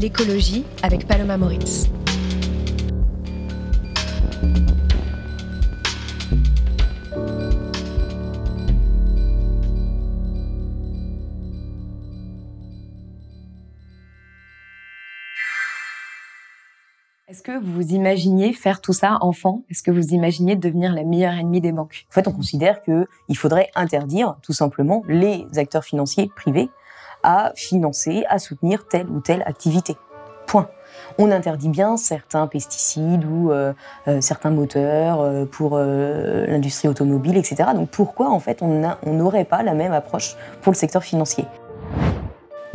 l'écologie avec Paloma Moritz. Est-ce que vous imaginiez faire tout ça enfant? Est-ce que vous imaginiez devenir la meilleure ennemie des banques? En fait, on considère qu'il faudrait interdire tout simplement les acteurs financiers privés à financer, à soutenir telle ou telle activité. Point. On interdit bien certains pesticides ou euh, euh, certains moteurs euh, pour l'industrie automobile, etc. Donc pourquoi en fait on n'aurait pas la même approche pour le secteur financier?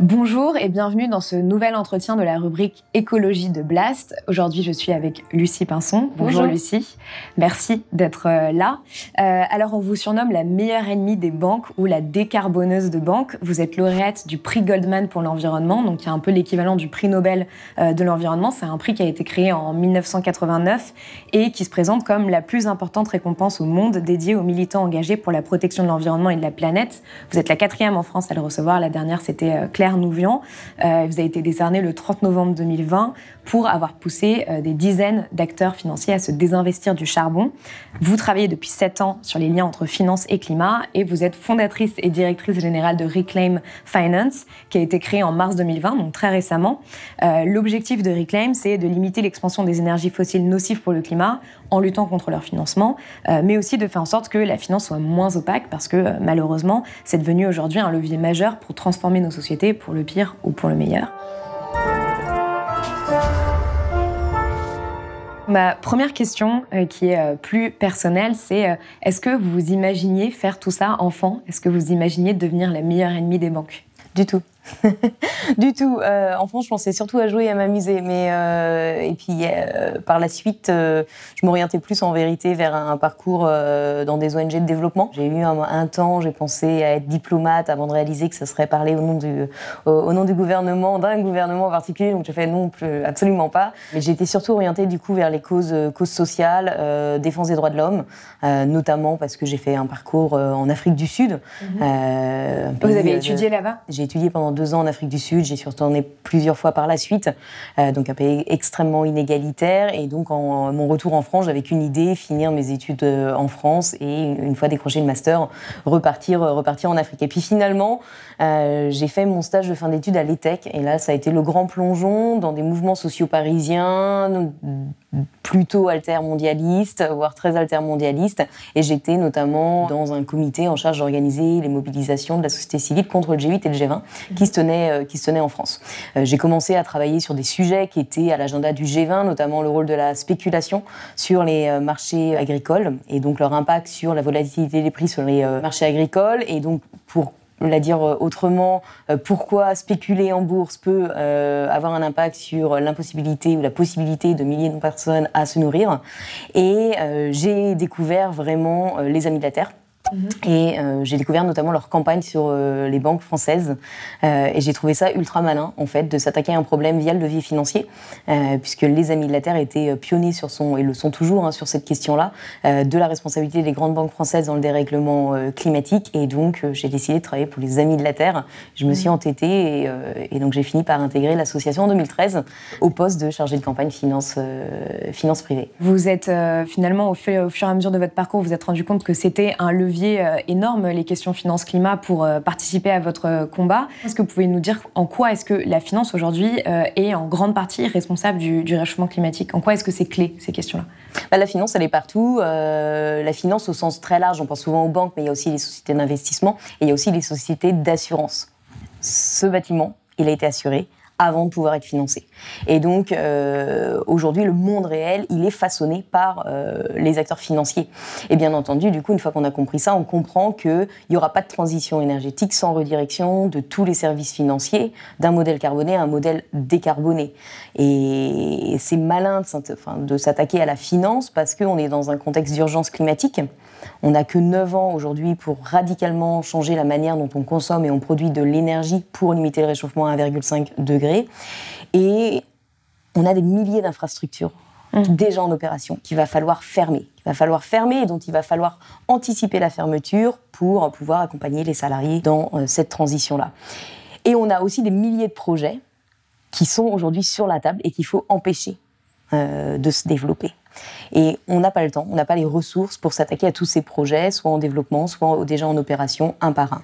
Bonjour et bienvenue dans ce nouvel entretien de la rubrique écologie de Blast. Aujourd'hui, je suis avec Lucie Pinson. Bonjour, Lucie. Merci d'être euh, là. Euh, alors, on vous surnomme la meilleure ennemie des banques ou la décarboneuse de banques. Vous êtes lauréate du prix Goldman pour l'environnement, donc il y a un peu l'équivalent du prix Nobel euh, de l'environnement. C'est un prix qui a été créé en 1989 et qui se présente comme la plus importante récompense au monde dédiée aux militants engagés pour la protection de l'environnement et de la planète. Vous êtes la quatrième en France à le recevoir. La dernière, c'était Claire Nouvian. Euh, vous avez été décerné le 30 novembre 2020 pour avoir poussé euh, des dizaines d'acteurs financiers à se désinvestir du charbon. Vous travaillez depuis sept ans sur les liens entre finance et climat et vous êtes fondatrice et directrice générale de Reclaim Finance, qui a été créée en mars 2020, donc très récemment. Euh, l'objectif de Reclaim, c'est de limiter l'expansion des énergies fossiles nocives pour le climat en luttant contre leur financement, mais aussi de faire en sorte que la finance soit moins opaque parce que malheureusement, c'est devenu aujourd'hui un levier majeur pour transformer nos sociétés pour le pire ou pour le meilleur. Ma première question, euh, qui est euh, plus personnelle, c'est euh, est-ce que vous imaginiez faire tout ça enfant? Est-ce que vous imaginiez devenir la meilleure ennemie des banques? Du tout. du tout. Euh, enfant, je pensais surtout à jouer et à m'amuser. Mais euh, et puis euh, par la suite, je m'orientais plus en vérité vers un, parcours dans des ONG de développement. J'ai eu un, temps, j'ai pensé à être diplomate avant de réaliser que ça serait parler au nom du au, nom du gouvernement, d'un gouvernement en particulier. Donc j'ai fait non, plus, absolument pas. Mais été surtout orientée du coup vers les causes causes sociales, défense des droits de l'homme, notamment parce que j'ai fait un parcours en Afrique du Sud. Mhm. Vous avez étudié là-bas? J'ai étudié pendant deux ans en Afrique du Sud. J'y suis retournée plusieurs fois par la suite. Euh, donc un pays extrêmement inégalitaire. Et donc en mon retour en France, j'avais qu'une idée, finir mes études euh, en France et une, fois décroché le master, repartir, euh, repartir en Afrique. Et puis finalement, j'ai fait mon stage de fin d'études à l'ETEC. Et là, ça a été le grand plongeon dans des mouvements sociaux parisiens, plutôt altermondialistes, voire très altermondialistes. Et j'étais notamment dans un comité en charge d'organiser les mobilisations de la société civile contre le G8 et le G20 qui euh, qui se tenaient en France. Euh, j'ai commencé à travailler sur des sujets qui étaient à l'agenda du G20, notamment le rôle de la spéculation sur les euh, marchés agricoles et donc leur impact sur la volatilité des prix sur les marchés agricoles. Et donc, pour la dire autrement, pourquoi spéculer en bourse peut avoir un impact sur l'impossibilité ou la possibilité de milliers de personnes à se nourrir. Et j'ai découvert vraiment les Amis de la Terre Mhm. Et euh, j'ai découvert notamment leur campagne sur euh, les banques françaises. Euh, et j'ai trouvé ça ultra malin, en fait, de s'attaquer à un problème via le levier financier, puisque les Amis de la Terre étaient pionniers sur son, et le sont toujours, hein, sur cette question-là, de la responsabilité des grandes banques françaises dans le dérèglement climatique. Et donc, j'ai décidé de travailler pour les Amis de la Terre. Je me suis mhm. entêtée et, et donc j'ai fini par intégrer l'association en 2013 au poste de chargé de campagne finance, finance privée. Vous êtes finalement, au au fur et à mesure de votre parcours, vous vous êtes rendu compte que c'était un levier euh, énorme, les questions finance-climat, pour euh, participer à votre combat. Est-ce que vous pouvez nous dire en quoi est-ce que la finance aujourd'hui euh, est en grande partie responsable du, réchauffement climatique? En quoi est-ce que c'est clé, ces questions-là? Bah, La finance, elle est partout. la finance au sens très large, on pense souvent aux banques, mais il y a aussi les sociétés d'investissement et il y a aussi les sociétés d'assurance. Ce bâtiment, il a été assuré avant de pouvoir être financé. Et donc euh, aujourd'hui, le monde réel, il est façonné par euh, les acteurs financiers. Et bien entendu, du coup, une fois qu'on a compris ça, on comprend qu'il n'y aura pas de transition énergétique sans redirection de tous les services financiers d'un modèle carboné à un modèle décarboné. Et c'est malin de s'attaquer à la finance parce qu'on est dans un contexte d'urgence climatique. On n'a que 9 ans aujourd'hui pour radicalement changer la manière dont on consomme et on produit de l'énergie pour limiter le réchauffement à 1,5 degré. Et on a des milliers d'infrastructures mmh. déjà en opération qu'il va falloir fermer. Il va falloir fermer et dont il va falloir anticiper la fermeture pour pouvoir accompagner les salariés dans euh, cette transition-là. Et on a aussi des milliers de projets qui sont aujourd'hui sur la table et qu'il faut empêcher euh, de se développer. Et on n'a pas le temps, on n'a pas les ressources pour s'attaquer à tous ces projets, soit en développement, soit déjà en opération, un par un.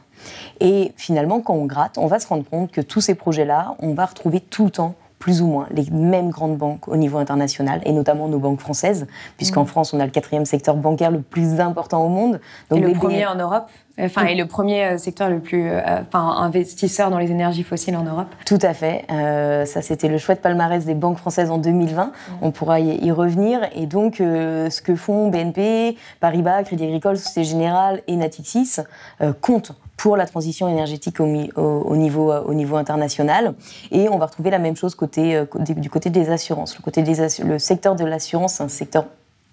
Et finalement, quand on gratte, on va se rendre compte que tous ces projets-là, on va retrouver tout le temps plus ou moins les mêmes grandes banques au niveau international, et notamment nos banques françaises, puisqu'en mmh. France, on a le quatrième secteur bancaire le plus important au monde. Donc et le premier en Europe Enfin, et le premier euh, secteur le plus, euh, enfin, investisseur dans les énergies fossiles en Europe. Tout à fait. Euh, ça, c'était le chouette palmarès des banques françaises en 2020. Mmh. On pourra y, revenir. Et donc, ce que font BNP, Paribas, Crédit Agricole, Société Générale et Natixis comptent pour la transition énergétique au, niveau, au niveau international. Et on va retrouver la même chose côté, du côté des assurances. Le, côté des le secteur de l'assurance, c'est un secteur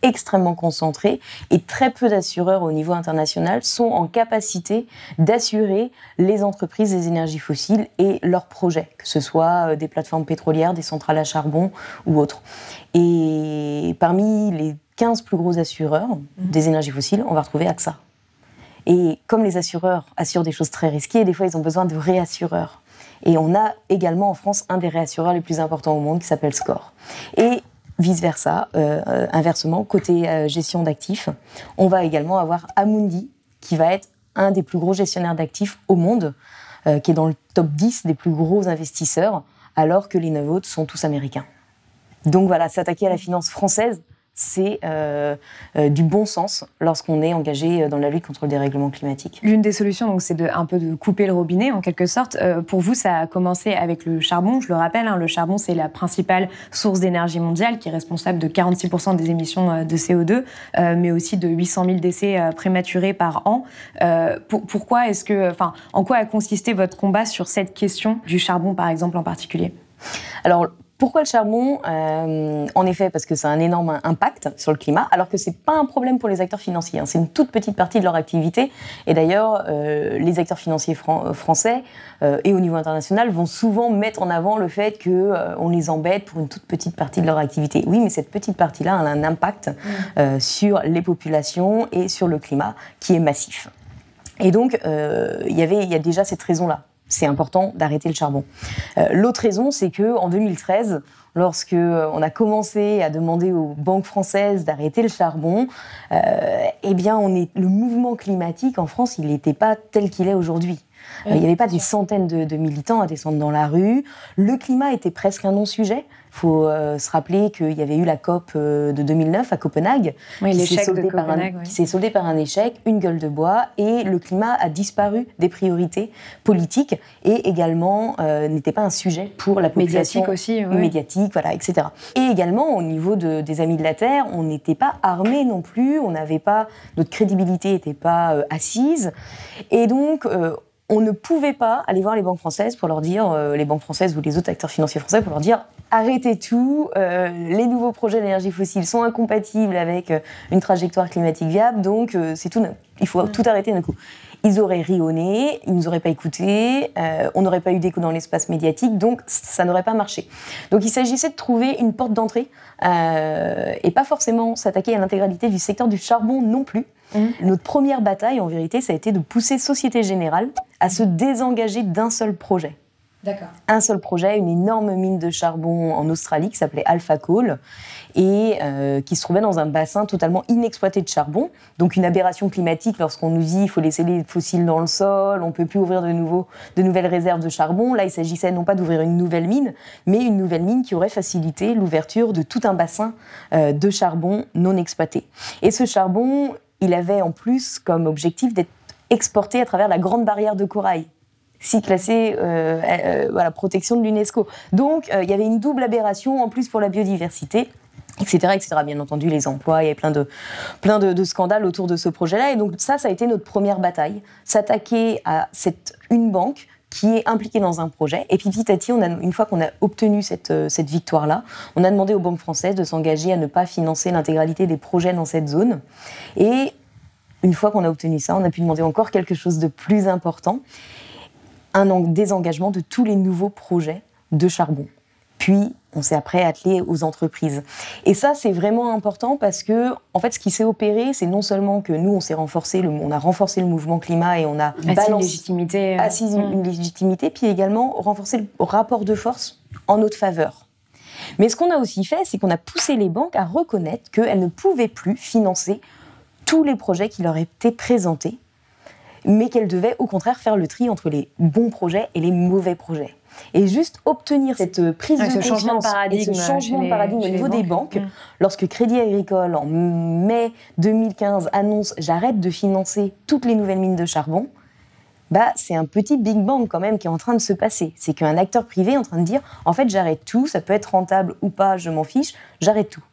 extrêmement concentré et très peu d'assureurs au niveau international sont en capacité d'assurer les entreprises des énergies fossiles et leurs projets, que ce soit euh, des plateformes pétrolières, des centrales à charbon ou autres. Et parmi les 15 plus gros assureurs mmh. des énergies fossiles, on va retrouver AXA. Et comme les assureurs assurent des choses très risquées, des fois ils ont besoin de réassureurs. Et on a également en France un des réassureurs les plus importants au monde qui s'appelle SCORE. Et vice-versa, euh, euh, inversement, côté euh, gestion d'actifs, on va également avoir Amundi, qui va être un des plus gros gestionnaires d'actifs au monde, qui est dans le top 10 des plus gros investisseurs, alors que les neuf autres sont tous américains. Donc voilà, s'attaquer à la finance française, c'est euh, euh, du bon sens lorsqu'on est engagé euh, dans la lutte contre le dérèglement climatique. L'une des solutions, donc, c'est de, un peu de couper le robinet, en quelque sorte. pour vous, ça a commencé avec le charbon. Je le rappelle, hein, le charbon, c'est la principale source d'énergie mondiale qui est responsable de 46% des émissions de CO2, mais aussi de 800 000 décès prématurés par an. pourquoi est-ce que, enfin, en quoi a consisté votre combat sur cette question du charbon, par exemple, en particulier? Alors, pourquoi le charbon euh, En effet, parce que ça a un énorme impact sur le climat, alors que c'est pas un problème pour les acteurs financiers. Hein. C'est une toute petite partie de leur activité. Et d'ailleurs, euh, les acteurs financiers euh, français et au niveau international vont souvent mettre en avant le fait que on les embête pour une toute petite partie de leur activité. Oui, mais cette petite partie-là a un impact mmh. sur les populations et sur le climat qui est massif. Et donc, il y avait, il y a déjà cette raison-là c'est important d'arrêter le charbon. Euh, l'autre raison, c'est que en 2013, lorsque euh, on a commencé à demander aux banques françaises d'arrêter le charbon, euh, eh bien, on est, le mouvement climatique en France, il n'était pas tel qu'il est aujourd'hui. il n'y avait pas des centaines de, militants à descendre dans la rue. Le climat était presque un non-sujet. Il faut euh, se rappeler qu'il y avait eu la COP euh, de 2009 à Copenhague, qui s'est soldée, soldé par un échec, une gueule de bois, et le climat a disparu des priorités politiques et également euh, n'était pas un sujet pour la population. Médiatique aussi, Médiatique, voilà, etc. Et également, au niveau des Amis de la Terre, on n'était pas armés non plus, on n'avait pas, notre crédibilité n'était pas assise. Et donc, on ne pouvait pas aller voir les banques françaises pour leur dire, les banques françaises ou les autres acteurs financiers français pour leur dire arrêtez tout, euh, les nouveaux projets d'énergie fossile sont incompatibles avec euh, une trajectoire climatique viable, donc euh, c'est tout, il faut tout arrêter d'un coup. Ils auraient rionné, ils nous auraient pas écoutés, on n'aurait pas eu d'écho dans l'espace médiatique, donc ça n'aurait pas marché. Donc il s'agissait de trouver une porte d'entrée et pas forcément s'attaquer à l'intégralité du secteur du charbon non plus. Mmh. Notre première bataille, en vérité, ça a été de pousser Société Générale à se désengager d'un seul projet un seul projet, une énorme mine de charbon en Australie qui s'appelait Alpha Coal et euh, qui se trouvait dans un bassin totalement inexploité de charbon. Donc une aberration climatique lorsqu'on nous dit qu'il faut laisser les fossiles dans le sol, on ne peut plus ouvrir de, nouveau, de nouvelles réserves de charbon. Là, il s'agissait non pas d'ouvrir une nouvelle mine, mais une nouvelle mine qui aurait facilité l'ouverture de tout un bassin euh, de charbon non exploité. Et ce charbon, il avait en plus comme objectif d'être exporté à travers la grande barrière de corail si classé euh, voilà, protection de l'UNESCO. Donc, il y avait une double aberration en plus pour la biodiversité etc., etc. Bien entendu, les emplois, il y avait plein de, plein de, scandales autour de ce projet-là. Et donc ça, ça a été notre première bataille, s'attaquer à cette une banque qui est impliquée dans un projet. Et puis petit à petit, une fois qu'on a obtenu cette, euh, cette victoire-là, on a demandé aux banques françaises de s'engager à ne pas financer l'intégralité des projets dans cette zone. Et une fois qu'on a obtenu ça, on a pu demander encore quelque chose de plus important, un désengagement de tous les nouveaux projets de charbon. Puis, on s'est après attelé aux entreprises. Et ça, c'est vraiment important parce que, en fait, ce qui s'est opéré, c'est non seulement que nous, on s'est renforcé, le, on a renforcé le mouvement climat et on a assis une légitimité, euh, assis une, mm. légitimité, puis également renforcé le rapport de force en notre faveur. Mais ce qu'on a aussi fait, c'est qu'on a poussé les banques à reconnaître qu'elles ne pouvaient plus financer tous les projets qui leur étaient présentés, mais qu'elles devaient au contraire faire le tri entre les bons projets et les mauvais projets. Et juste obtenir cette prise de conscience changement de paradigme, et ce changement de paradigme au niveau des banques, mm. lorsque Crédit Agricole, en mai 2015, annonce « j'arrête de financer toutes les nouvelles mines de charbon », bah, c'est un petit Big Bang quand même qui est en train de se passer. C'est qu'un acteur privé est en train de dire « en fait, j'arrête tout, ça peut être rentable ou pas, je m'en fiche, j'arrête tout »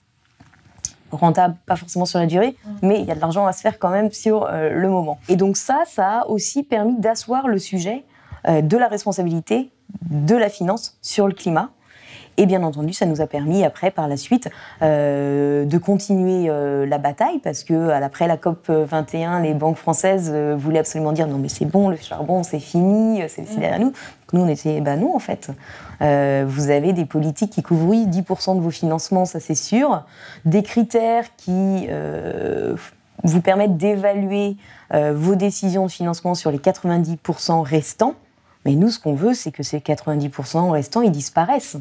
rentable, pas forcément sur la durée, mm. mais il y a de l'argent à se faire quand même sur euh, le moment. Et donc ça, ça a aussi permis d'asseoir le sujet euh, de la responsabilité de la finance sur le climat. Et bien entendu, ça nous a permis après, par la suite, euh, de continuer euh, la bataille parce que après la COP 21, les banques françaises euh, voulaient absolument dire non mais c'est bon, le charbon c'est fini, c'est derrière nous. nous on était bah non en fait. vous avez des politiques qui couvrent oui 10% de vos financements, ça c'est sûr, des critères qui vous permettent d'évaluer vos décisions de financement sur les 90% restants. Mais nous, ce qu'on veut, c'est que ces 90% restants, ils disparaissent.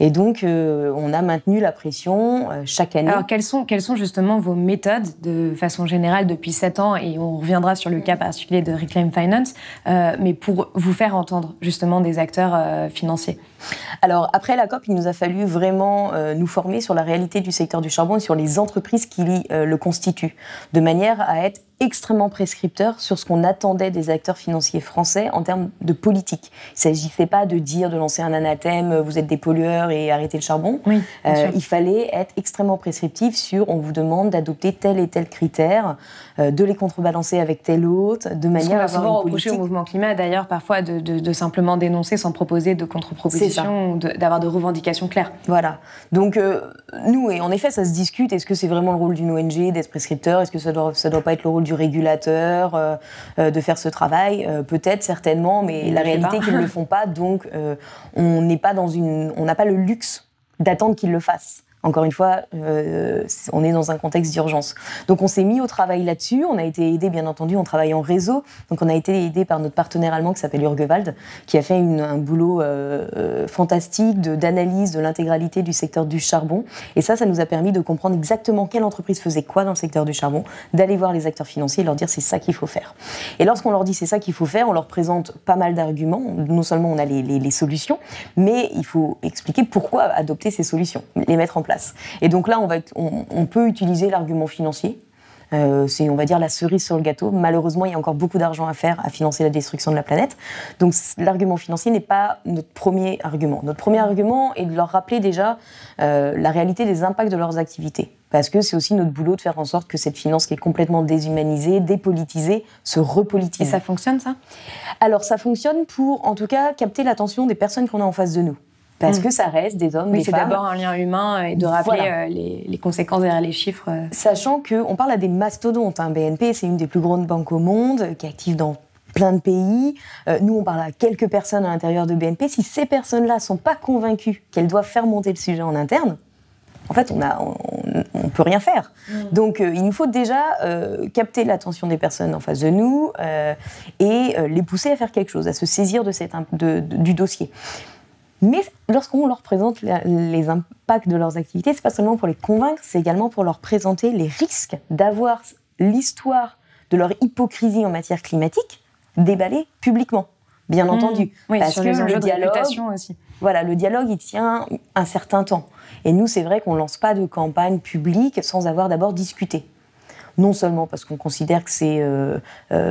Et donc, euh, on a maintenu la pression euh, chaque année. Alors, quelles sont, quelles sont justement vos méthodes de façon générale depuis 7 ans Et on reviendra sur le cas particulier de Reclaim Finance, euh, mais pour vous faire entendre justement des acteurs financiers? Alors, après la COP, il nous a fallu vraiment nous former sur la réalité du secteur du charbon et sur les entreprises qui le constituent, de manière à être extrêmement prescripteur sur ce qu'on attendait des acteurs financiers français en termes de politique. Il ne s'agissait pas de dire, de lancer un anathème, vous êtes des pollueurs et arrêtez le charbon. Oui, euh, il fallait être extrêmement prescriptif sur on vous demande d'adopter tel et tel critère, euh, de les contrebalancer avec tel autre, de manière à avoir souvent reproché au mouvement climat d'ailleurs parfois de, de, simplement dénoncer sans proposer de contre-proposition ou d'avoir de, revendications claires. Voilà. Donc euh, nous, et en effet, ça se discute, est-ce que c'est vraiment le rôle d'une ONG d'être prescripteur? Est-ce que ça ne doit, ça doit pas être le rôle du régulateur euh, euh, de faire ce travail euh, Peut-être, certainement, mais la réalité, qu'ils ne le font pas. Donc, on n'est pas dans une, on n'a pas le luxe d'attendre qu'ils le fassent. Encore une fois, euh, on est dans un contexte d'urgence. Donc on s'est mis au travail là-dessus. On a été aidé, bien entendu, on travaille en réseau. Donc on a été aidé par notre partenaire allemand qui s'appelle Urgewald, qui a fait un boulot euh, euh, fantastique d'analyse de, l'intégralité du secteur du charbon. Et ça, ça nous a permis de comprendre exactement quelle entreprise faisait quoi dans le secteur du charbon, d'aller voir les acteurs financiers et leur dire c'est ça qu'il faut faire. Et lorsqu'on leur dit c'est ça qu'il faut faire, on leur présente pas mal d'arguments. Non seulement on a les, les solutions, mais il faut expliquer pourquoi adopter ces solutions, les mettre en place. Et donc là, on, va on, peut utiliser l'argument financier. Euh, c'est, on va dire, la cerise sur le gâteau. Malheureusement, il y a encore beaucoup d'argent à faire à financer la destruction de la planète. Donc, l'argument financier n'est pas notre premier argument. Notre premier argument est de leur rappeler déjà euh, la réalité des impacts de leurs activités. Parce que c'est aussi notre boulot de faire en sorte que cette finance qui est complètement déshumanisée, dépolitisée, se repolitise. Et ça fonctionne, ça? Alors, ça fonctionne pour, en tout cas, capter l'attention des personnes qu'on a en face de nous parce mm. que ça reste des hommes, oui, C'est d'abord un lien humain et de rappeler euh, les, conséquences derrière les chiffres. Euh. Sachant qu'on parle à des mastodontes. Hein. BNP, c'est une des plus grandes banques au monde, qui est active dans plein de pays. Euh, nous, on parle à quelques personnes à l'intérieur de BNP. Si ces personnes-là sont pas convaincues qu'elles doivent faire monter le sujet en interne, en fait, on ne on, peut rien faire. Mm. Donc, il nous faut déjà capter l'attention des personnes en face de nous et les pousser à faire quelque chose, à se saisir de cette, du dossier. Mais lorsqu'on leur présente les impacts de leurs activités, c'est pas seulement pour les convaincre, c'est également pour leur présenter les risques d'avoir l'histoire de leur hypocrisie en matière climatique déballée publiquement, bien mmh. entendu. Oui, parce que le dialogue, aussi. Voilà, le dialogue, il tient un certain temps. Et nous, c'est vrai qu'on lance pas de campagne publique sans avoir d'abord discuté. Non seulement parce qu'on considère que c'est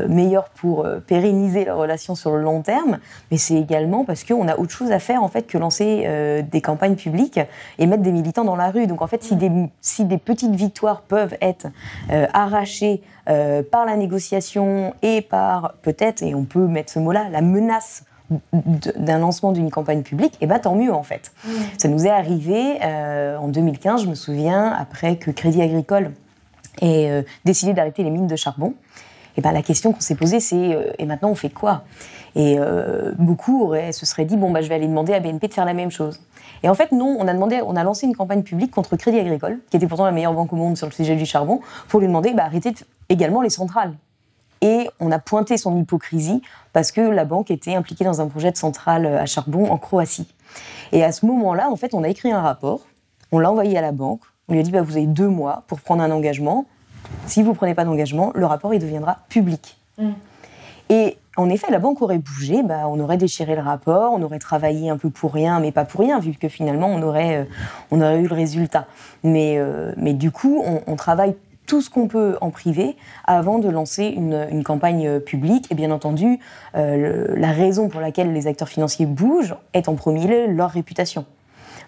meilleur pour pérenniser la relation sur le long terme, mais c'est également parce qu'on a autre chose à faire en fait que lancer des campagnes publiques et mettre des militants dans la rue. Donc en fait, si des, si des petites victoires peuvent être arrachées par la négociation et par peut-être, et on peut mettre ce mot-là, la menace d'un lancement d'une campagne publique, et eh ben tant mieux en fait. Ça nous est arrivé euh, en 2015, je me souviens, après que Crédit Agricole ait euh, décidé d'arrêter les mines de charbon. Et ben la question qu'on s'est posée, c'est euh, et maintenant on fait quoi? Et beaucoup auraient, se seraient dit bon bah je vais aller demander à BNP de faire la même chose. Et en fait non, on a demandé, on a lancé une campagne publique contre Crédit Agricole, qui était pourtant la meilleure banque au monde sur le sujet du charbon, pour lui demander bah, arrêter également les centrales. Et on a pointé son hypocrisie parce que la banque était impliquée dans un projet de centrale à charbon en Croatie. Et à ce moment-là, en fait, on a écrit un rapport, on l'a envoyé à la banque, on lui a dit bah, vous avez deux mois pour prendre un engagement. Si vous ne prenez pas d'engagement, le rapport il deviendra public. Mm. Et en effet, la banque aurait bougé, bah, on aurait déchiré le rapport, on aurait travaillé un peu pour rien, mais pas pour rien, vu que finalement on aurait, euh, on aurait eu le résultat. Mais, euh, mais du coup, on, on travaille tout ce qu'on peut en privé avant de lancer une, campagne euh, publique. Et bien entendu, euh, la raison pour laquelle les acteurs financiers bougent est en premier lieu leur réputation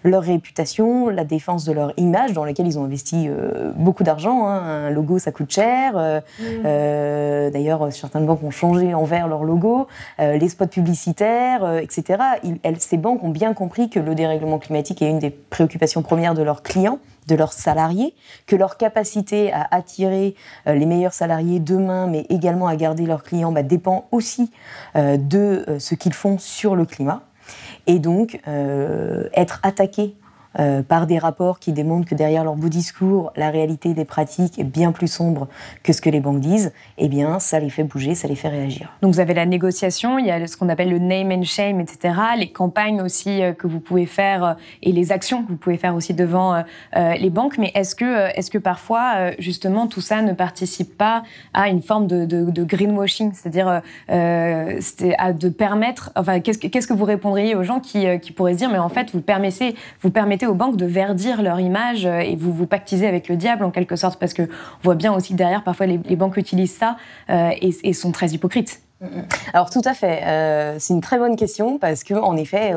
leur réputation, la défense de leur image, dans laquelle ils ont investi euh, beaucoup d'argent. Hein. Un logo, ça coûte cher. Mm. D'ailleurs, certaines banques ont changé envers leur logo. les spots publicitaires, etc. ces banques ont bien compris que le dérèglement climatique est une des préoccupations premières de leurs clients de leurs salariés, que leur capacité à attirer euh, les meilleurs salariés demain, mais également à garder leurs clients, bah, dépend aussi euh, de euh, ce qu'ils font sur le climat. Et donc, être attaqué euh, par des rapports qui démontrent que derrière leur beau discours, la réalité des pratiques est bien plus sombre que ce que les banques disent, eh bien, ça les fait bouger, ça les fait réagir. Donc, vous avez la négociation, il y a ce qu'on appelle le name and shame, etc., les campagnes aussi euh, que vous pouvez faire euh, et les actions que vous pouvez faire aussi devant les banques. Mais est-ce que, est-ce que parfois, justement, tout ça ne participe pas à une forme de, greenwashing, c'est-à-dire de permettre, enfin, qu'est-ce, qu'est-ce que vous répondriez aux gens qui, pourraient se dire, mais en fait, vous permettez aux banques de verdir leur image euh, et vous vous pactisez avec le diable en quelque sorte parce que on voit bien aussi derrière parfois les, banques utilisent ça euh, et, sont très hypocrites. Alors tout à fait, euh, c'est une très bonne question parce que en effet,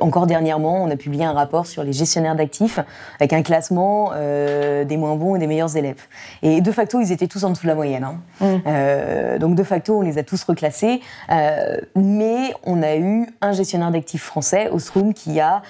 encore dernièrement, on a publié un rapport sur les gestionnaires d'actifs avec un classement des moins bons et des meilleurs élèves. Et de facto, ils étaient tous en dessous de la moyenne. Hein. Mm. donc de facto, on les a tous reclassés, mais on a eu un gestionnaire d'actifs français, Ostrom, qui a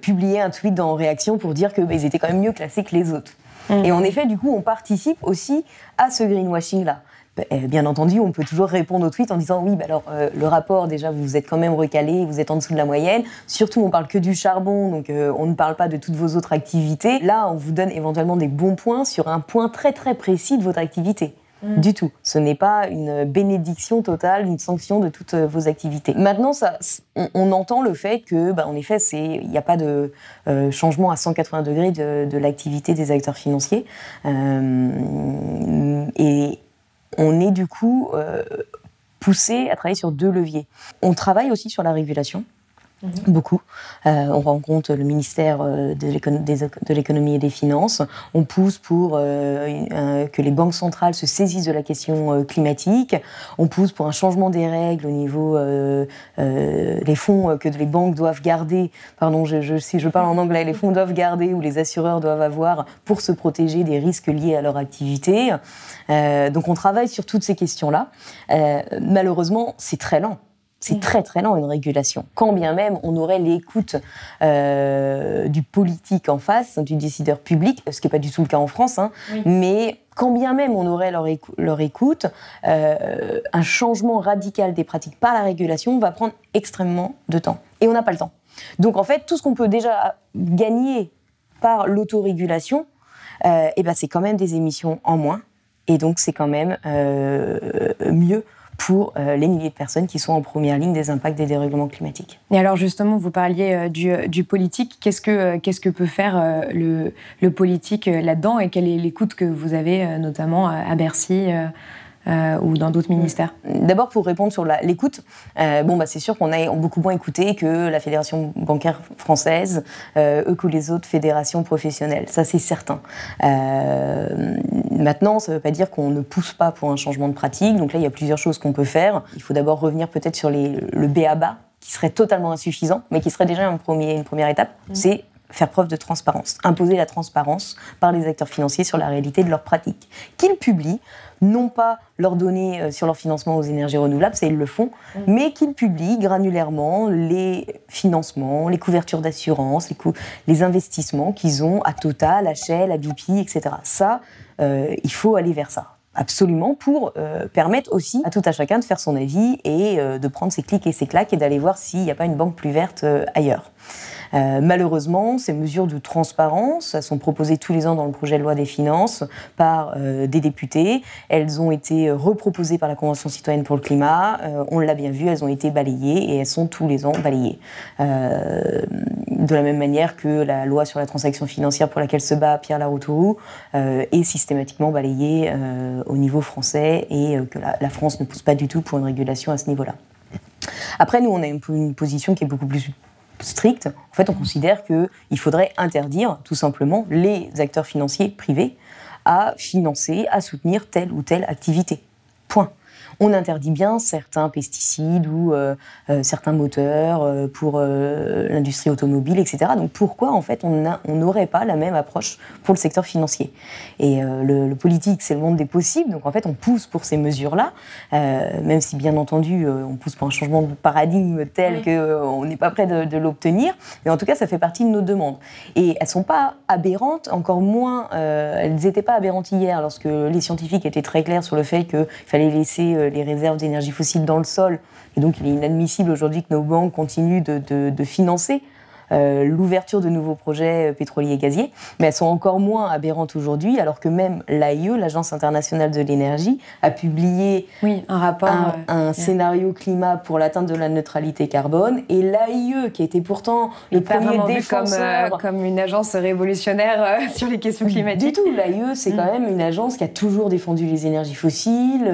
publié un tweet en réaction pour dire qu'ils bah, étaient quand même mieux classés que les autres. Mm. Et en effet, du coup, on participe aussi à ce greenwashing-là. Eh, bien entendu, on peut toujours répondre au tweet en disant oui, bah alors euh, le rapport, déjà, vous êtes quand même recalé, vous êtes en dessous de la moyenne. Surtout, on parle que du charbon, donc euh, on ne parle pas de toutes vos autres activités. Là, on vous donne éventuellement des bons points sur un point très très précis de votre activité. Mm. Du tout. Ce n'est pas une bénédiction totale, une sanction de toutes euh, vos activités. Maintenant, ça, on, entend le fait que, bah, en effet, il n'y a pas de changement à 180 degrés de, l'activité des acteurs financiers. et on est du coup euh, poussé à travailler sur deux leviers. On travaille aussi sur la régulation. Mhm. Beaucoup. Euh, on rencontre le ministère euh, de l'économie et des finances. On pousse pour que les banques centrales se saisissent de la question climatique. On pousse pour un changement des règles au niveau des fonds que les banques doivent garder. Pardon, si je parle en anglais, les fonds doivent garder ou les assureurs doivent avoir pour se protéger des risques liés à leur activité. donc on travaille sur toutes ces questions-là. malheureusement, c'est très lent. C'est très très lent une régulation. Quand bien même on aurait l'écoute euh, du politique en face, du décideur public, ce qui n'est pas du tout le cas en France, hein, mais quand bien même on aurait leur, écoute, euh, un changement radical des pratiques par la régulation va prendre extrêmement de temps. Et on n'a pas le temps. Donc en fait, tout ce qu'on peut déjà gagner par l'autorégulation, euh, eh ben, c'est quand même des émissions en moins. Et donc c'est quand même mieux pour euh, les milliers de personnes qui sont en première ligne des impacts des dérèglements climatiques. Et alors justement, vous parliez euh, euh, du, politique. Qu'est-ce que, qu'est-ce que peut faire le, politique là-dedans? Et quelle est l'écoute que vous avez notamment à Bercy ou dans d'autres ministères D'abord, pour répondre sur l'écoute, bon, bah, c'est sûr qu'on a beaucoup moins écouté que la Fédération bancaire française, eux que les autres fédérations professionnelles. Ça, c'est certain. maintenant, ça ne veut pas dire qu'on ne pousse pas pour un changement de pratique. Donc là, il y a plusieurs choses qu'on peut faire. Il faut d'abord revenir peut-être sur les, le BABA, qui serait totalement insuffisant, mais qui serait déjà un premier, une première étape. Mmh. C'est faire preuve de transparence, imposer la transparence par les acteurs financiers sur la réalité de leurs pratiques, qu'ils publient non pas leurs données euh, sur leur financement aux énergies renouvelables, ça ils le font, mm. mais qu'ils publient granulairement les financements, les couvertures d'assurance, les, les, investissements qu'ils ont à Total, à Shell, à BP, etc. Ça, euh, il faut aller vers ça absolument pour euh, permettre aussi à tout à chacun de faire son avis et de prendre ses clics et ses claques et d'aller voir s'il n'y a pas une banque plus verte ailleurs. Euh, malheureusement, ces mesures de transparence sont proposées tous les ans dans le projet de loi des finances par euh, des députés. Elles ont été reproposées par la Convention citoyenne pour le climat. Euh, on l'a bien vu, elles ont été balayées et elles sont tous les ans balayées. de la même manière que la loi sur la transaction financière pour laquelle se bat Pierre Laroutourou est systématiquement balayée au niveau français et que la, France ne pousse pas du tout pour une régulation à ce niveau-là. Après, nous, on a une position qui est beaucoup plus strict, en fait, on considère qu'il faudrait interdire tout simplement les acteurs financiers privés à financer, à soutenir telle ou telle activité. Point on interdit bien certains pesticides ou euh, euh, certains moteurs euh, pour l'industrie automobile, etc. Donc pourquoi en fait on n'aurait pas la même approche pour le secteur financier? Et le, politique, c'est le monde des possibles, donc en fait on pousse pour ces mesures-là, même si bien entendu on pousse pour un changement de paradigme tel qu'on n'est pas prêt de, l'obtenir, mais en tout cas ça fait partie de nos demandes. Et elles sont pas aberrantes, encore moins, elles n'étaient pas aberrantes hier lorsque les scientifiques étaient très clairs sur le fait qu'il fallait laisser les réserves d'énergie fossile dans le sol. Et donc, il est inadmissible aujourd'hui que nos banques continuent de financer euh, l'ouverture de nouveaux projets euh, pétroliers et gaziers, mais elles sont encore moins aberrantes aujourd'hui, alors que même l'AIE, l'Agence internationale de l'énergie, a publié oui, un, rapport, un, euh, scénario climat pour l'atteinte de la neutralité carbone, et l'AIE, qui était pourtant le premier défenseur... Comme, comme, une agence révolutionnaire sur les questions climatiques. Du tout, l'AIE, c'est mm. quand même une agence qui a toujours défendu les énergies fossiles,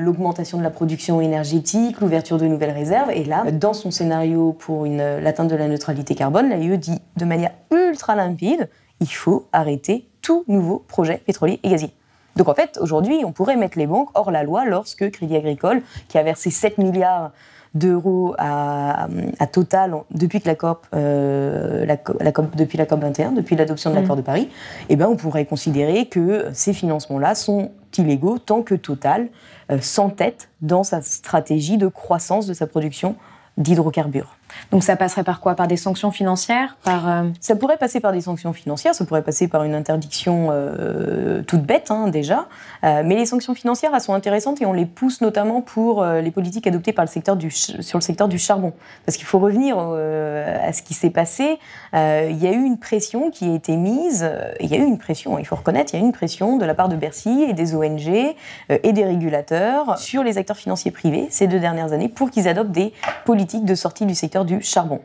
l'augmentation de la production énergétique, l'ouverture de nouvelles réserves, et là, dans son scénario pour l'atteinte de la neutralité carbone, l'AIE dit de manière ultra limpide, il faut arrêter tout nouveau projet pétrolier et gazier. Donc en fait, aujourd'hui, on pourrait mettre les banques hors la loi lorsque Crédit Agricole, qui a versé 7 milliards d'euros à, Total depuis que la COP, euh, la, COP depuis la COP 21, depuis l'adoption de l'accord mmh. de Paris, eh ben on pourrait considérer que ces financements-là sont illégaux tant que Total euh, s'entête dans sa stratégie de croissance de sa production d'hydrocarbures. Donc ça passerait par quoi? Par des sanctions financières? Par, euh, Ça pourrait passer par des sanctions financières, ça pourrait passer par une interdiction euh, toute bête hein, déjà. Euh, mais les sanctions financières, elles sont intéressantes et on les pousse notamment pour les politiques adoptées par le secteur sur le secteur du charbon. Parce qu'il faut revenir à ce qui s'est passé. Il y a eu une pression qui a été mise, il y a eu une pression, il faut reconnaître, il y a eu une pression de la part de Bercy et des ONG et des régulateurs sur les acteurs financiers privés ces deux dernières années pour qu'ils adoptent des politiques de sortie du secteur du charbon.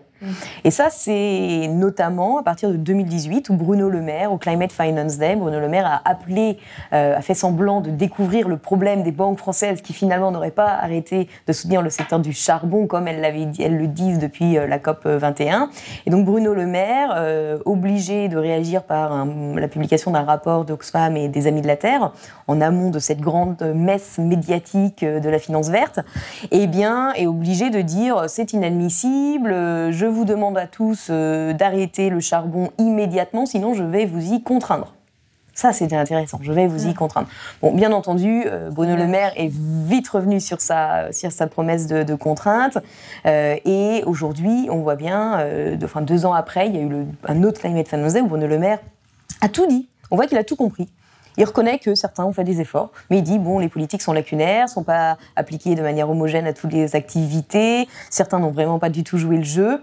Et ça, c'est notamment à partir de 2018 où Bruno Le Maire, au Climate Finance Day, Bruno Le Maire a appelé, euh, a fait semblant de découvrir le problème des banques françaises qui finalement n'auraient pas arrêté de soutenir le secteur du charbon comme elles, elles le disent depuis euh, la COP 21. Et donc Bruno Le Maire, euh, obligé de réagir par la publication d'un rapport d'Oxfam et des Amis de la Terre, en amont de cette grande messe médiatique de la finance verte, eh bien, est obligé de dire c'est inadmissible, je je vous demande à tous euh, d'arrêter le charbon immédiatement, sinon je vais vous y contraindre. Ça, c'était intéressant. Je vais vous y contraindre. Bon, bien entendu, euh, Bruno Le Maire est vite revenu sur sa, sur sa promesse de, contrainte. Euh, et aujourd'hui, on voit bien, enfin, deux ans après, il y a eu un autre climate finance où Bruno Le Maire a tout dit. On voit qu'il a tout compris. Il reconnaît que certains ont fait des efforts, mais il dit bon, les politiques sont lacunaires, sont pas appliquées de manière homogène à toutes les activités. Certains n'ont vraiment pas du tout joué le jeu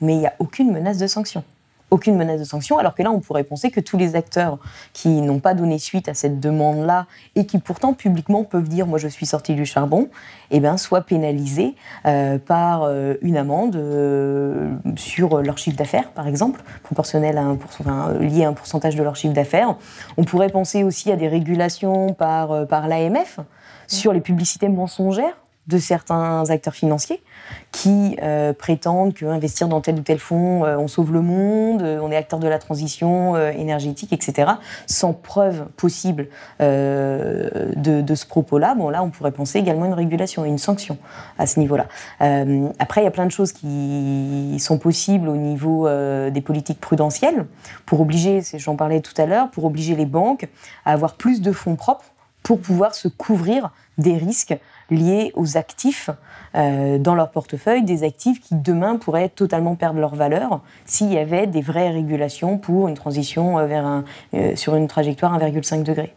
mais il n'y a aucune menace de sanction. Aucune menace de sanction, alors que là, on pourrait penser que tous les acteurs qui n'ont pas donné suite à cette demande-là et qui pourtant publiquement peuvent dire Moi, je suis sorti du charbon, eh ben, soient pénalisés euh, par euh, une amende euh, sur leur chiffre d'affaires, par exemple, proportionnelle à un enfin, liée à un pourcentage de leur chiffre d'affaires. On pourrait penser aussi à des régulations par, par l'AMF sur les publicités mensongères de certains acteurs financiers qui euh, prétendent qu'investir dans tel ou tel fonds, euh, on sauve le monde, euh, on est acteur de la transition énergétique, etc., sans preuve possible de, ce propos-là, bon là, on pourrait penser également une régulation et une sanction à ce niveau-là. après, il y a plein de choses qui sont possibles au niveau des politiques prudentielles pour obliger, j'en parlais tout à l'heure, pour obliger les banques à avoir plus de fonds propres pour pouvoir se couvrir des risques liés aux actifs euh, dans leur portefeuille, des actifs qui demain pourraient totalement perdre leur valeur s'il y avait des vraies régulations pour une transition euh, vers un, euh, sur une trajectoire 1,5 degré.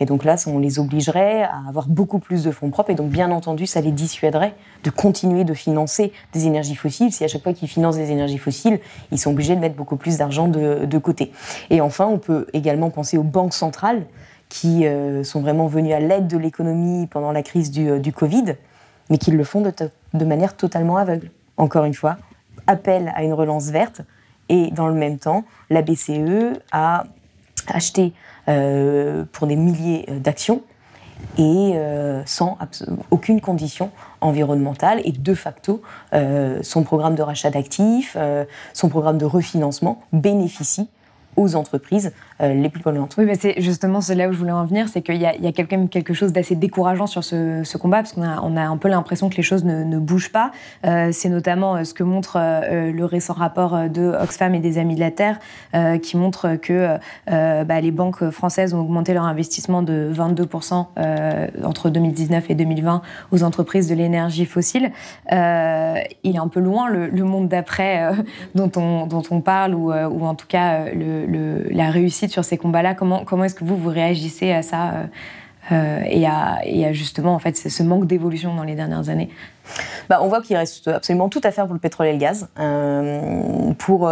Et donc là, on les obligerait à avoir beaucoup plus de fonds propres. Et donc, bien entendu, ça les dissuaderait de continuer de financer des énergies fossiles. Si à chaque fois qu'ils financent des énergies fossiles, ils sont obligés de mettre beaucoup plus d'argent de, de, côté. Et enfin, on peut également penser aux banques centrales qui euh, sont vraiment venus à l'aide de l'économie pendant la crise du, euh, Covid, mais qui le font de, manière totalement aveugle. Encore une fois, appel à une relance verte, et dans le même temps, la BCE a acheté euh, pour des milliers d'actions et sans aucune condition environnementale. Et de facto, son programme de rachat d'actifs, son programme de refinancement bénéficie aux entreprises les plus polluantes. Oui, c'est justement là où je voulais en venir, c'est qu'il y, a, quand même quelque chose d'assez décourageant sur ce, combat, parce qu'on a, un peu l'impression que les choses ne, bougent pas. Euh, c'est notamment euh, ce que montre le récent rapport de Oxfam et des Amis de la Terre, qui montre que bah, les banques françaises ont augmenté leur investissement de 22% entre 2019 et 2020 aux entreprises de l'énergie fossile. il est un peu loin le, monde d'après dont, on, parle, ou, en tout cas la réussite sur ces combats-là Comment, comment est-ce que vous, vous réagissez à ça euh, euh, et, à, justement en fait, ce manque d'évolution dans les dernières années? Bah, on voit qu'il reste absolument tout à faire pour le pétrole et le gaz. Euh, pour,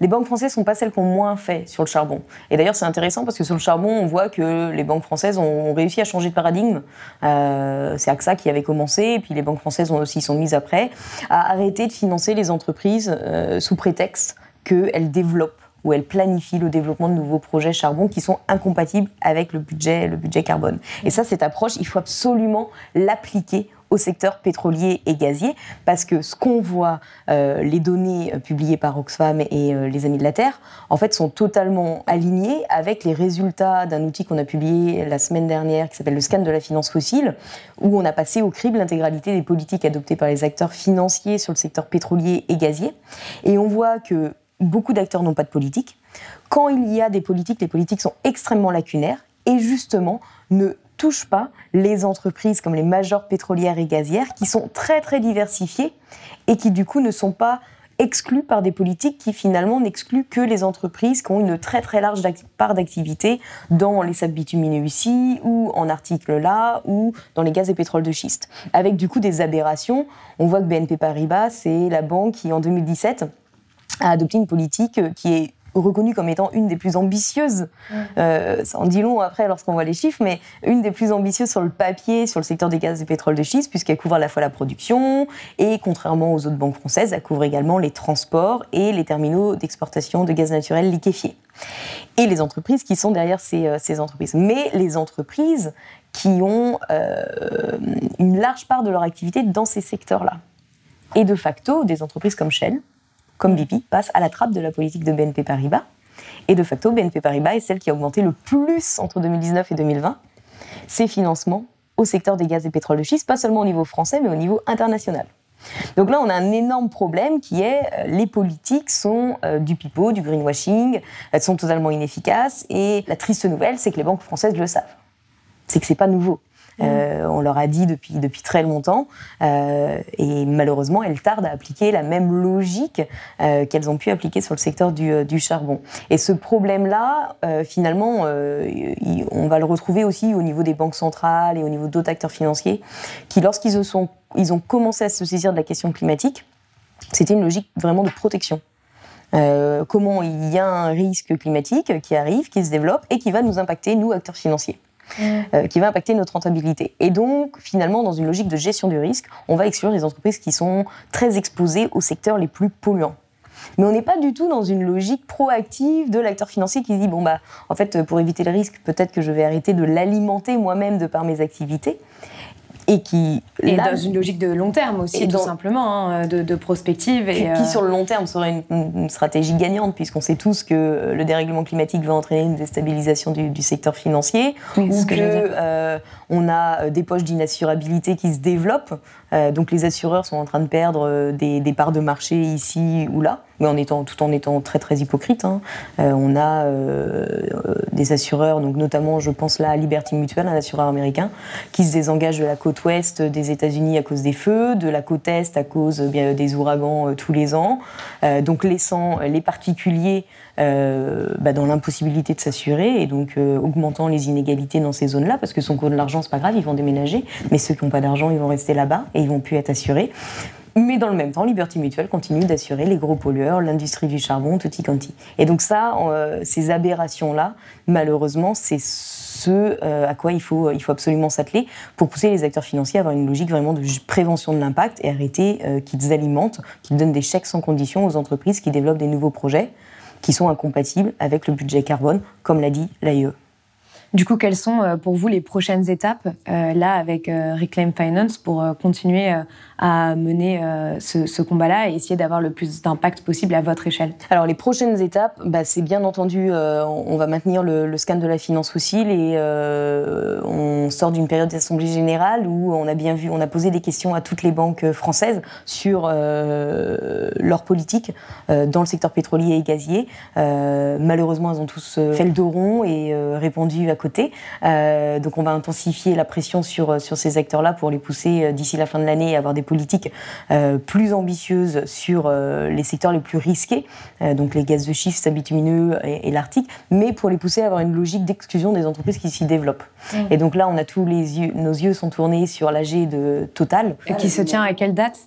les banques françaises ne sont pas celles qui ont moins fait sur le charbon. Et d'ailleurs, c'est intéressant parce que sur le charbon, on voit que les banques françaises ont réussi à changer de paradigme. c'est AXA qui avait commencé, et puis les banques françaises ont aussi sont mises après, à arrêter de financer les entreprises sous prétexte qu'elles développent où elle planifie le développement de nouveaux projets charbon qui sont incompatibles avec le budget, le budget carbone. Et ça, cette approche, il faut absolument l'appliquer au secteur pétrolier et gazier, parce que ce qu'on voit, euh, les données euh, publiées par Oxfam et euh, les Amis de la Terre, en fait, sont totalement alignées avec les résultats d'un outil qu'on a publié la semaine dernière, qui s'appelle le scan de la finance fossile, où on a passé au crible l'intégralité des politiques adoptées par les acteurs financiers sur le secteur pétrolier et gazier. Et on voit que beaucoup d'acteurs n'ont pas de politique. Quand il y a des politiques, les politiques sont extrêmement lacunaires et justement ne touchent pas les entreprises comme les majors pétrolières et gazières qui sont très très diversifiées et qui du coup ne sont pas exclues par des politiques qui finalement n'excluent que les entreprises qui ont une très très large part d'activité dans les sables bitumineux ici ou en articles là ou dans les gaz et pétrole de schiste. Avec du coup des aberrations, on voit que BNP Paribas, c'est la banque qui en 2017 a adopté une politique euh, qui est reconnue comme étant une des plus ambitieuses. Euh, ça en dit long après lorsqu'on voit les chiffres, mais une des plus ambitieuses sur le papier, sur le secteur des gaz et pétrole de schiste, puisqu'elle couvre à la fois la production et, contrairement aux autres banques françaises, elle couvre également les transports et les terminaux d'exportation de gaz naturel liquéfié. Et les entreprises qui sont derrière ces, euh, ces entreprises. Mais les entreprises qui ont une large part de leur activité dans ces secteurs-là. Et de facto, des entreprises comme Shell, comme BP, passe à la trappe de la politique de BNP Paribas. Et de facto, BNP Paribas est celle qui a augmenté le plus entre 2019 et 2020 ses financements au secteur des gaz et pétrole de schiste, pas seulement au niveau français, mais au niveau international. Donc là, on a un énorme problème qui est euh, les politiques sont euh, du pipeau, du greenwashing, elles sont totalement inefficaces. Et la triste nouvelle, c'est que les banques françaises le savent. C'est que c'est pas nouveau. Euh, on leur a dit depuis, très longtemps. Euh, et malheureusement, elles tardent à appliquer la même logique euh, qu'elles ont pu appliquer sur le secteur du, charbon. Et ce problème-là, finalement, on va le retrouver aussi au niveau des banques centrales et au niveau d'autres acteurs financiers qui, lorsqu'ils ont commencé à se saisir de la question climatique, c'était une logique vraiment de protection. comment il y a un risque climatique qui arrive, qui se développe et qui va nous impacter, nous, acteurs financiers. Euh, qui va impacter notre rentabilité. Et donc, finalement, dans une logique de gestion du risque, on va exclure les entreprises qui sont très exposées aux secteurs les plus polluants. Mais on n'est pas du tout dans une logique proactive de l'acteur financier qui dit bon bah en fait pour éviter le risque peut-être que je vais arrêter de l'alimenter moi-même de par mes activités et qui et dans une logique de long terme aussi tout simplement hein, de, prospective et qui, euh, sur le long terme serait une, stratégie gagnante puisqu'on sait tous que le dérèglement climatique va entraîner une déstabilisation du, secteur financier ou que, euh, on a des poches d'inassurabilité qui se développent euh, donc les assureurs sont en train de perdre euh, des, parts de marché ici ou là, tout en étant très très hypocrite. Hein. Euh, on a des assureurs, donc notamment je pense là à Liberty Mutual, un assureur américain, qui se désengage de la côte ouest des États-Unis à cause des feux, de la côte est à cause des ouragans tous les ans, donc laissant les particuliers bah, dans l'impossibilité de s'assurer et donc augmentant les inégalités dans ces zones-là parce que son coût de l'argent c'est pas grave, ils vont déménager, mais ceux qui n'ont pas d'argent ils vont rester là-bas ils vont plus être assurés. Mais dans le même temps, Liberty Mutual continue d'assurer les gros pollueurs, l'industrie du charbon, tutti quanti. Et donc ça, euh, ces aberrations-là, malheureusement, c'est ce euh, à quoi il faut, il faut absolument s'atteler pour pousser les acteurs financiers à avoir une logique vraiment de prévention de l'impact et arrêter euh, qu'ils alimentent, qu'ils donnent des chèques sans condition aux entreprises qui développent des nouveaux projets qui sont incompatibles avec le budget carbone, comme l'a dit l'AIE. Du coup, quelles sont euh, pour vous les prochaines étapes euh, là avec euh, Reclaim Finance pour continuer à mener ce, combat-là et essayer d'avoir le plus d'impact possible à votre échelle? Alors les prochaines étapes, bah, c'est bien entendu, on va maintenir le, scan de la finance fossile et on sort d'une période d'assemblée générale où on a bien vu, on a posé des questions à toutes les banques françaises sur leur politique dans le secteur pétrolier et gazier. malheureusement, elles ont tous fait le dos rond et répondu à côté. Euh, donc on va intensifier la pression sur, euh, sur ces acteurs-là pour les pousser euh, d'ici la fin de l'année et avoir des politiques plus ambitieuses sur les secteurs les plus risqués, donc les gaz de schiste, bitumineux et, l'Arctique, mais pour les pousser à avoir une logique d'exclusion des entreprises qui s'y développent. Mmh. Et donc là, on a tous les yeux, nos yeux sont tournés sur l'AG de Total. Et qui se tient à quelle date?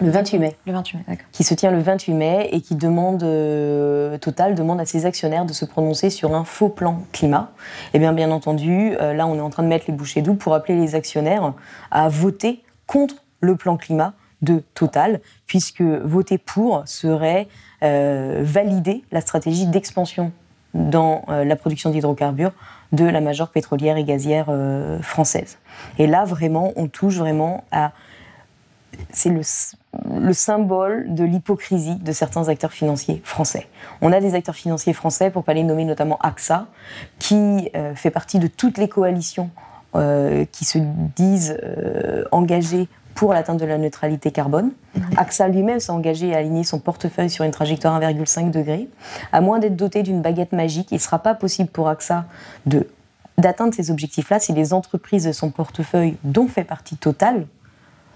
Le 28 mai. Le 28 mai, d'accord. Qui se tient le 28 mai et qui demande, euh, Total demande à ses actionnaires de se prononcer sur un faux plan climat. Et eh bien, bien entendu, euh, là, on est en train de mettre les bouchées doubles pour appeler les actionnaires à voter contre le plan climat de Total, puisque voter pour serait euh, valider la stratégie d'expansion dans la production d'hydrocarbures de la major pétrolière et gazière française. Et là, vraiment, on touche vraiment à c'est le, le, symbole de l'hypocrisie de certains acteurs financiers français. On a des acteurs financiers français, pour pas les nommer notamment AXA, qui euh, fait partie de toutes les coalitions euh, qui se disent euh, engagées pour l'atteinte de la neutralité carbone. AXA lui-même s'est engagé à aligner son portefeuille sur une trajectoire 1,5 degré. À moins d'être doté d'une baguette magique, il ne sera pas possible pour AXA de d'atteindre ces objectifs-là si les entreprises de son portefeuille, dont fait partie Total,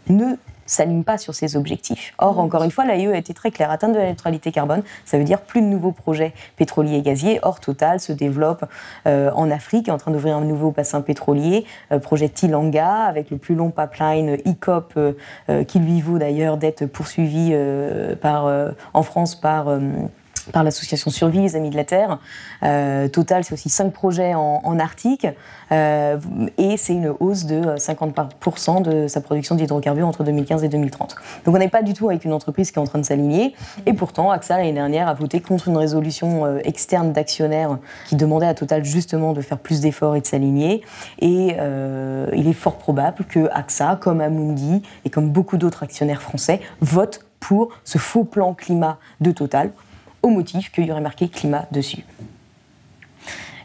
ne s'aligne pas sur ces objectifs. Or, encore une fois, l'AIE a été très claire. Atteindre de la neutralité carbone, ça veut dire plus de nouveaux projets pétroliers et gaziers. Or, Total se développe euh, en Afrique, est en train d'ouvrir un nouveau bassin pétrolier, euh, projet Tilanga, avec le plus long pipeline ICOP, euh, qui lui vaut d'ailleurs d'être poursuivi par, en France par par l'association Survie, les Amis de la Terre. Euh, total, c'est aussi cinq projets en, Arctique euh, et c'est une hausse de 50% de sa production d'hydrocarbures entre 2015 et 2030. Donc on n'est pas du tout avec une entreprise qui est en train de s'aligner et pourtant AXA l'année dernière a voté contre une résolution euh, externe d'actionnaires qui demandait à Total justement de faire plus d'efforts et de s'aligner et il est fort probable que AXA, comme Amundi et comme beaucoup d'autres actionnaires français, votent pour ce faux plan climat de Total au motif qu'il y aurait marqué climat dessus.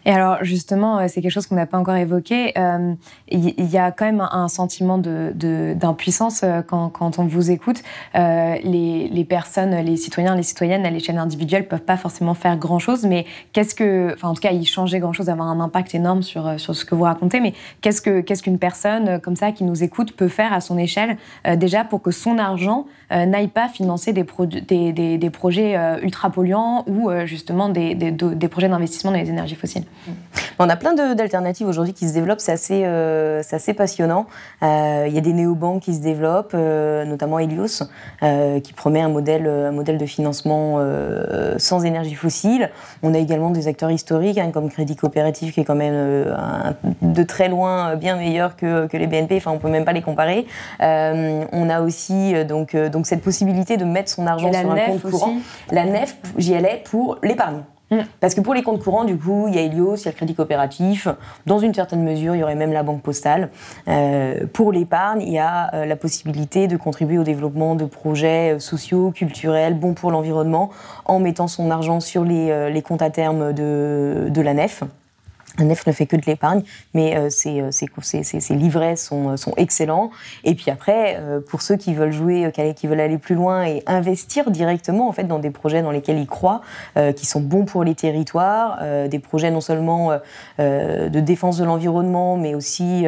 Et alors justement, euh, c'est quelque chose qu'on n'a pas encore évoqué. Euh, il y, a quand même un sentiment d'impuissance de, euh, quand, quand, on vous écoute. les, les, personnes, les citoyens, les citoyennes à l'échelle individuelle peuvent pas forcément faire grand-chose, mais qu'est-ce que, enfin en tout cas, y changer grand-chose, avoir un impact énorme sur, sur ce que vous racontez. Mais qu'est-ce que qu'est-ce qu'une personne comme ça qui nous écoute peut faire à son échelle déjà pour que son argent n'aille pas financer des, des, des, des projets ultra polluants ou justement des, des projets d'investissement dans les énergies fossiles? On a plein d'alternatives aujourd'hui qui se développent, c'est assez, euh, assez, passionnant. Euh, il y a des néobanques qui se développent, euh, notamment Helios, qui promet un modèle, un modèle de financement sans énergie fossile. On a également des acteurs historiques, hein, comme Crédit Coopératif, qui est quand même de très loin bien meilleur que, que les BNP, enfin on peut même pas les comparer. on a aussi donc, donc cette possibilité de mettre son argent sur un compte courant. La nef, j'y allais pour l'épargne. Mm. Parce que pour les comptes courants, du coup, il y a Helios, il y a le crédit coopératif. Dans une certaine mesure, il y aurait même la banque postale. Euh, pour l'épargne, il y a euh, la possibilité de contribuer au développement de projets euh, sociaux, culturels, bons pour l'environnement, en mettant son argent sur les, comptes à terme de, de la nef. Un Nef ne fait que de l'épargne, mais euh, ses, euh, livrets sont, euh, sont, excellents. Et puis après, pour ceux qui veulent jouer, qui veulent aller plus loin et investir directement en fait dans des projets dans lesquels ils croient, qui sont bons pour les territoires, des projets non seulement de défense de l'environnement, mais aussi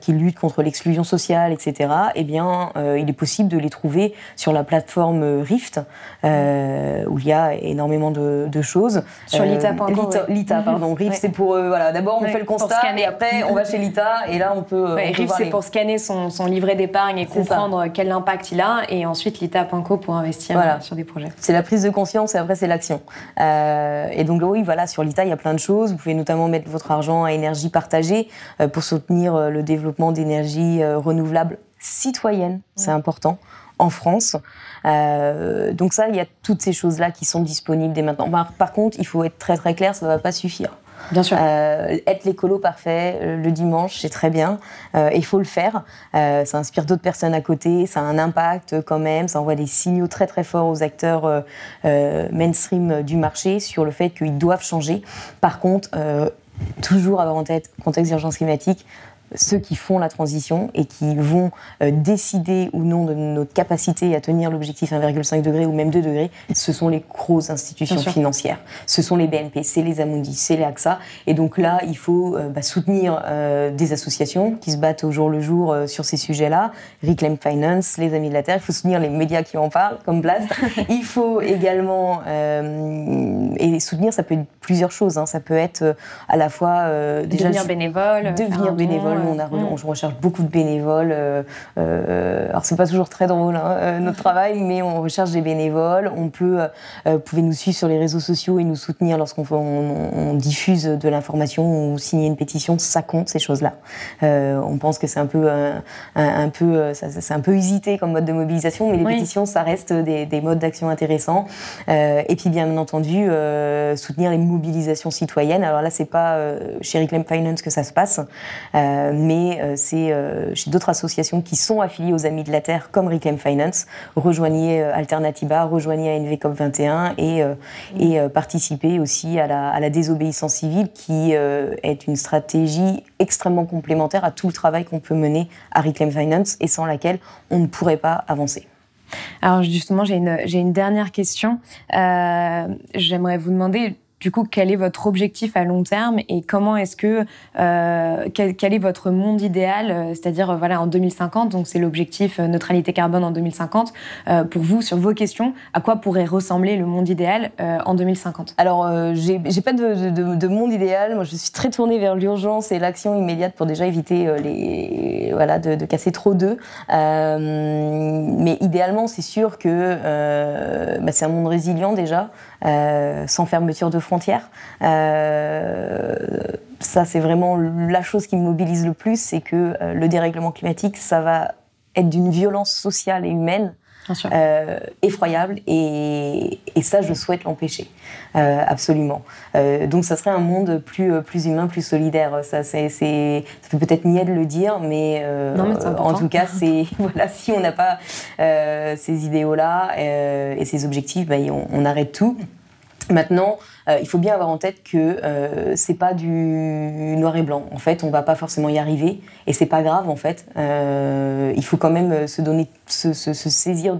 qui luttent contre l'exclusion sociale, etc. Eh bien, il est possible de les trouver sur la plateforme Rift, où il y a énormément de, choses. Sur l'ITA.com. L'ITA, pardon. Rift, c'est pour euh, voilà, d'abord on fait le constat et après on va chez l'ITA et là on peut. Ouais, c'est pour scanner son, livret d'épargne et comprendre quel impact il a et ensuite l'ITA.co pour investir euh, sur des projets. C'est la prise de conscience et après c'est l'action. Euh, et donc oui, voilà, sur l'ITA il y a plein de choses. Vous pouvez notamment mettre votre argent à énergie partagée pour soutenir le développement d'énergie renouvelable citoyenne, c'est important en France. donc ça, il y a toutes ces choses-là qui sont disponibles dès maintenant. Par, contre, il faut être très très clair, ça ne va pas suffire. Bien sûr. Euh, être l'écolo parfait euh, le dimanche, c'est très bien. Euh, il faut le faire. ça inspire d'autres personnes à côté. Ça a un impact quand même. Ça envoie des signaux très très forts aux acteurs mainstream du marché sur le fait qu'ils doivent changer. Par contre, toujours avoir en tête contexte d'urgence climatique, ceux qui font la transition et qui vont euh, décider ou non de notre capacité à tenir l'objectif 1,5 degré ou même 2 degrés, ce sont les grosses institutions financières. Ce sont les BNP, c'est les Amundi, c'est les AXA. Et donc là, il faut euh, bah, soutenir euh, des associations qui se battent au jour le jour sur ces sujets-là. Reclaim Finance, les Amis de la Terre. Il faut soutenir les médias qui en parlent, comme Blast. il faut également et soutenir, ça peut être plusieurs choses. Hein. Ça peut être à la fois déjà devenir bénévole, devenir bénévole on, a, on, recherche beaucoup de bénévoles. Euh, euh, alors, c'est pas toujours très drôle, hein, euh, notre travail, mais on recherche des bénévoles. On peut, vous pouvez nous suivre sur les réseaux sociaux et nous soutenir lorsqu'on on, diffuse de l'information ou signer une pétition. Ça compte, ces choses-là. on pense que c'est un peu, un, peu, c'est un peu usité comme mode de mobilisation, mais les pétitions, ça reste des, des modes d'action intéressants. et puis, bien entendu, soutenir les mobilisations citoyennes. Alors là, c'est pas chez Reclaim Finance que ça se passe. Euh, mais euh, c'est euh, chez d'autres associations qui sont affiliées aux Amis de la Terre, comme Reclaim Finance. Rejoignez Alternativa, rejoignez ANV COP21 et, et participez aussi à la, à la, désobéissance civile, qui est une stratégie extrêmement complémentaire à tout le travail qu'on peut mener à Reclaim Finance et sans laquelle on ne pourrait pas avancer. Alors justement, j'ai une, une, dernière question. J'aimerais vous demander du coup, quel est votre objectif à long terme et comment est-ce que euh, quel, est votre monde idéal, euh, c'est-à-dire euh, voilà en 2050, donc c'est l'objectif neutralité carbone en 2050. pour vous, sur vos questions, à quoi pourrait ressembler le monde idéal en 2050 Alors, j'ai pas de, monde idéal. Moi, je suis très tournée vers l'urgence et l'action immédiate pour déjà éviter les voilà de, casser trop d'œufs. mais idéalement, c'est sûr que bah, c'est un monde résilient déjà. Euh, sans fermeture de frontières. Euh, ça, c'est vraiment la chose qui me mobilise le plus, c'est que euh, le dérèglement climatique, ça va être d'une violence sociale et humaine effroyable et, ça, je souhaite l'empêcher, absolument. donc, ça serait un monde plus, plus humain, plus solidaire. Ça, c'est, ça peut peut-être nier de le dire, mais, en tout cas, c'est voilà, si on n'a pas ces idéaux-là et ces objectifs, bah, on, on arrête tout. Maintenant, euh, il faut bien avoir en tête que euh, c'est pas du noir et blanc. En fait, on va pas forcément y arriver, et c'est pas grave. En fait, euh, il faut quand même se donner, se, saisir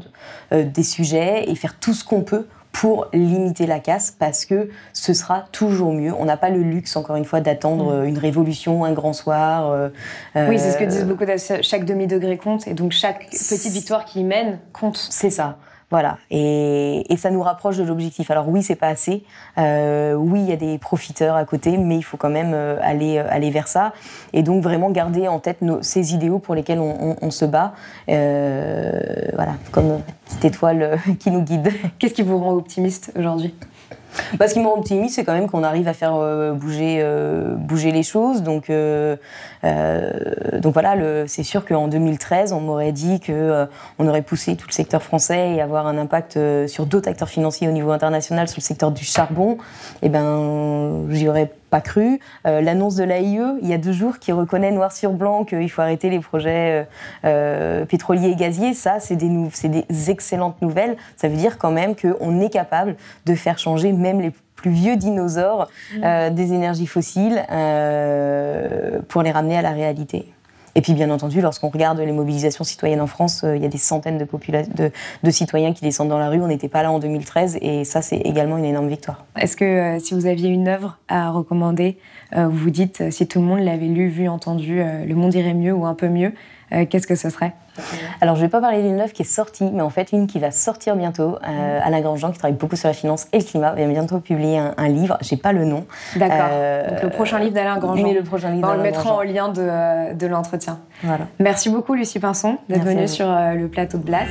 des sujets et faire tout ce qu'on peut pour limiter la casse, parce que ce sera toujours mieux. On n'a pas le luxe, encore une fois, d'attendre mm. une révolution, un grand soir. oui, c'est ce que disent beaucoup. Chaque demi degré compte, et donc chaque petite victoire qui mène compte. C'est ça. Voilà, et, ça nous rapproche de l'objectif. Alors oui, c'est pas assez. Euh, oui, il y a des profiteurs à côté, mais il faut quand même euh, aller euh, aller vers ça. Et donc vraiment garder en tête ces idéaux pour lesquels on, se bat. voilà, comme petite étoile qui nous guide. Qu'est-ce qui vous rend optimiste aujourd'hui? Ce qui me rend optimiste, c'est quand même qu'on arrive à faire euh, bouger, euh, bouger les choses. Donc, euh, voilà, c'est sûr qu'en 2013, on m'aurait dit qu'on on aurait poussé tout le secteur français et avoir un impact sur d'autres acteurs financiers au niveau international sur le secteur du charbon. Et eh ben, j'y pas cru. Euh, l'annonce de l'AIE, il y a deux jours, qui reconnaît noir sur blanc qu'il faut arrêter les projets euh, euh, pétroliers et gaziers, ça, c'est des, des, excellentes nouvelles. Ça veut dire quand même qu'on est capable de faire changer même les plus vieux dinosaures mmh. des énergies fossiles pour les ramener à la réalité. Et puis, bien entendu, lorsqu'on regarde les mobilisations citoyennes en France, euh, il y a des centaines de, citoyens qui descendent dans la rue. On n'était pas là en 2013 et ça, c'est également une énorme victoire. Est-ce que euh, si vous aviez une œuvre à recommander, euh, vous vous dites, si tout le monde l'avait lu, vu, entendu, le monde irait mieux ou un peu mieux, qu'est-ce que ce serait? Alors, je ne vais pas parler d'une œuvre qui est sortie, mais en fait, une qui va sortir bientôt. Euh, Alain Grandjean, qui travaille beaucoup sur la finance et le climat, va bientôt publier un, livre. Je n'ai pas le nom. D'accord. Euh, Donc, le prochain livre d'Alain Grandjean. Mais le prochain livre On le mettra en lien de, euh, de l'entretien. Voilà. Merci beaucoup, Lucie Pinson, d'être venue sur euh, le plateau de Blast.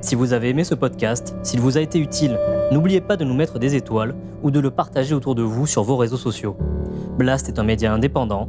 Si vous avez aimé ce podcast, s'il vous a été utile, n'oubliez pas de nous mettre des étoiles ou de le partager autour de vous sur vos réseaux sociaux. Blast est un média indépendant,